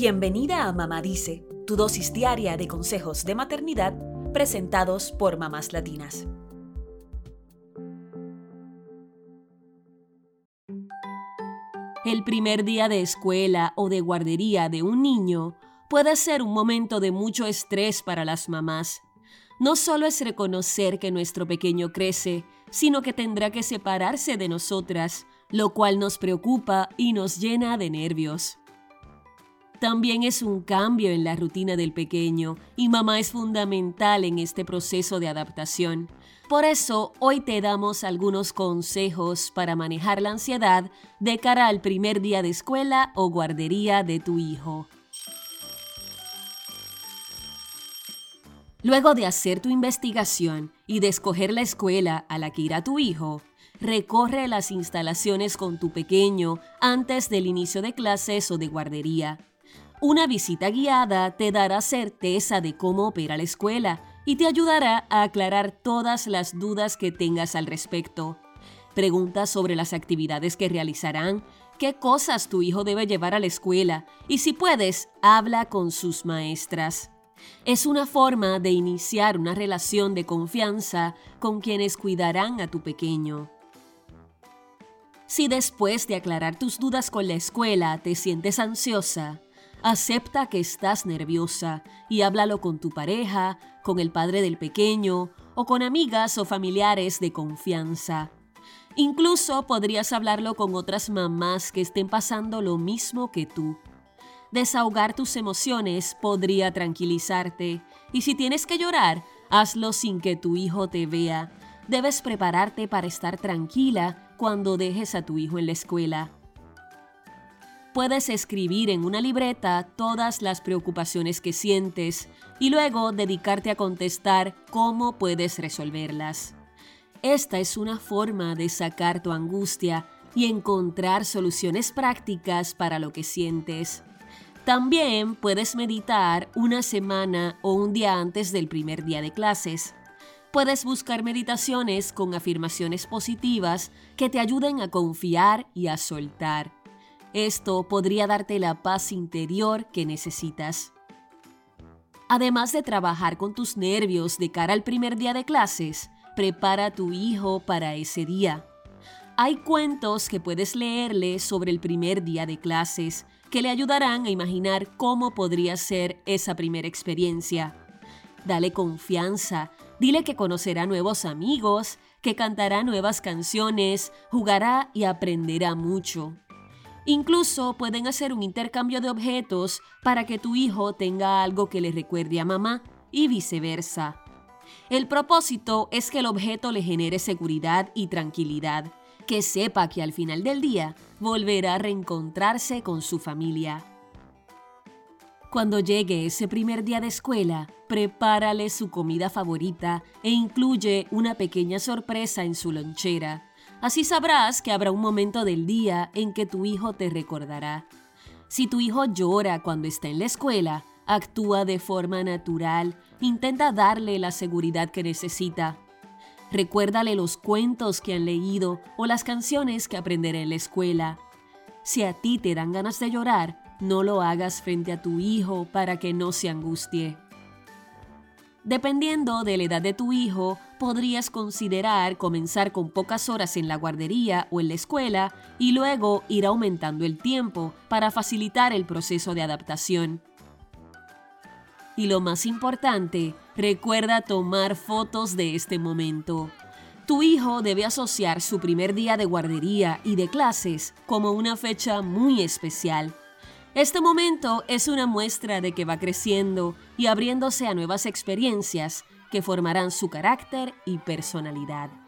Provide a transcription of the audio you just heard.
Bienvenida a Mamá Dice, tu dosis diaria de consejos de maternidad presentados por mamás latinas. El primer día de escuela o de guardería de un niño puede ser un momento de mucho estrés para las mamás. No solo es reconocer que nuestro pequeño crece, sino que tendrá que separarse de nosotras, lo cual nos preocupa y nos llena de nervios. También es un cambio en la rutina del pequeño y mamá es fundamental en este proceso de adaptación. Por eso hoy te damos algunos consejos para manejar la ansiedad de cara al primer día de escuela o guardería de tu hijo. Luego de hacer tu investigación y de escoger la escuela a la que irá tu hijo, recorre las instalaciones con tu pequeño antes del inicio de clases o de guardería. Una visita guiada te dará certeza de cómo opera la escuela y te ayudará a aclarar todas las dudas que tengas al respecto. Pregunta sobre las actividades que realizarán, qué cosas tu hijo debe llevar a la escuela y si puedes, habla con sus maestras. Es una forma de iniciar una relación de confianza con quienes cuidarán a tu pequeño. Si después de aclarar tus dudas con la escuela te sientes ansiosa, Acepta que estás nerviosa y háblalo con tu pareja, con el padre del pequeño o con amigas o familiares de confianza. Incluso podrías hablarlo con otras mamás que estén pasando lo mismo que tú. Desahogar tus emociones podría tranquilizarte y si tienes que llorar, hazlo sin que tu hijo te vea. Debes prepararte para estar tranquila cuando dejes a tu hijo en la escuela puedes escribir en una libreta todas las preocupaciones que sientes y luego dedicarte a contestar cómo puedes resolverlas. Esta es una forma de sacar tu angustia y encontrar soluciones prácticas para lo que sientes. También puedes meditar una semana o un día antes del primer día de clases. Puedes buscar meditaciones con afirmaciones positivas que te ayuden a confiar y a soltar. Esto podría darte la paz interior que necesitas. Además de trabajar con tus nervios de cara al primer día de clases, prepara a tu hijo para ese día. Hay cuentos que puedes leerle sobre el primer día de clases que le ayudarán a imaginar cómo podría ser esa primera experiencia. Dale confianza, dile que conocerá nuevos amigos, que cantará nuevas canciones, jugará y aprenderá mucho. Incluso pueden hacer un intercambio de objetos para que tu hijo tenga algo que le recuerde a mamá y viceversa. El propósito es que el objeto le genere seguridad y tranquilidad, que sepa que al final del día volverá a reencontrarse con su familia. Cuando llegue ese primer día de escuela, prepárale su comida favorita e incluye una pequeña sorpresa en su lonchera Así sabrás que habrá un momento del día en que tu hijo te recordará. Si tu hijo llora cuando está en la escuela, actúa de forma natural, intenta darle la seguridad que necesita. Recuérdale los cuentos que han leído o las canciones que aprenderá en la escuela. Si a ti te dan ganas de llorar, no lo hagas frente a tu hijo para que no se angustie. Dependiendo de la edad de tu hijo, podrías considerar comenzar con pocas horas en la guardería o en la escuela y luego ir aumentando el tiempo para facilitar el proceso de adaptación. Y lo más importante, recuerda tomar fotos de este momento. Tu hijo debe asociar su primer día de guardería y de clases como una fecha muy especial este momento es una muestra de que va creciendo y abriéndose a nuevas experiencias que formarán su carácter y personalidad.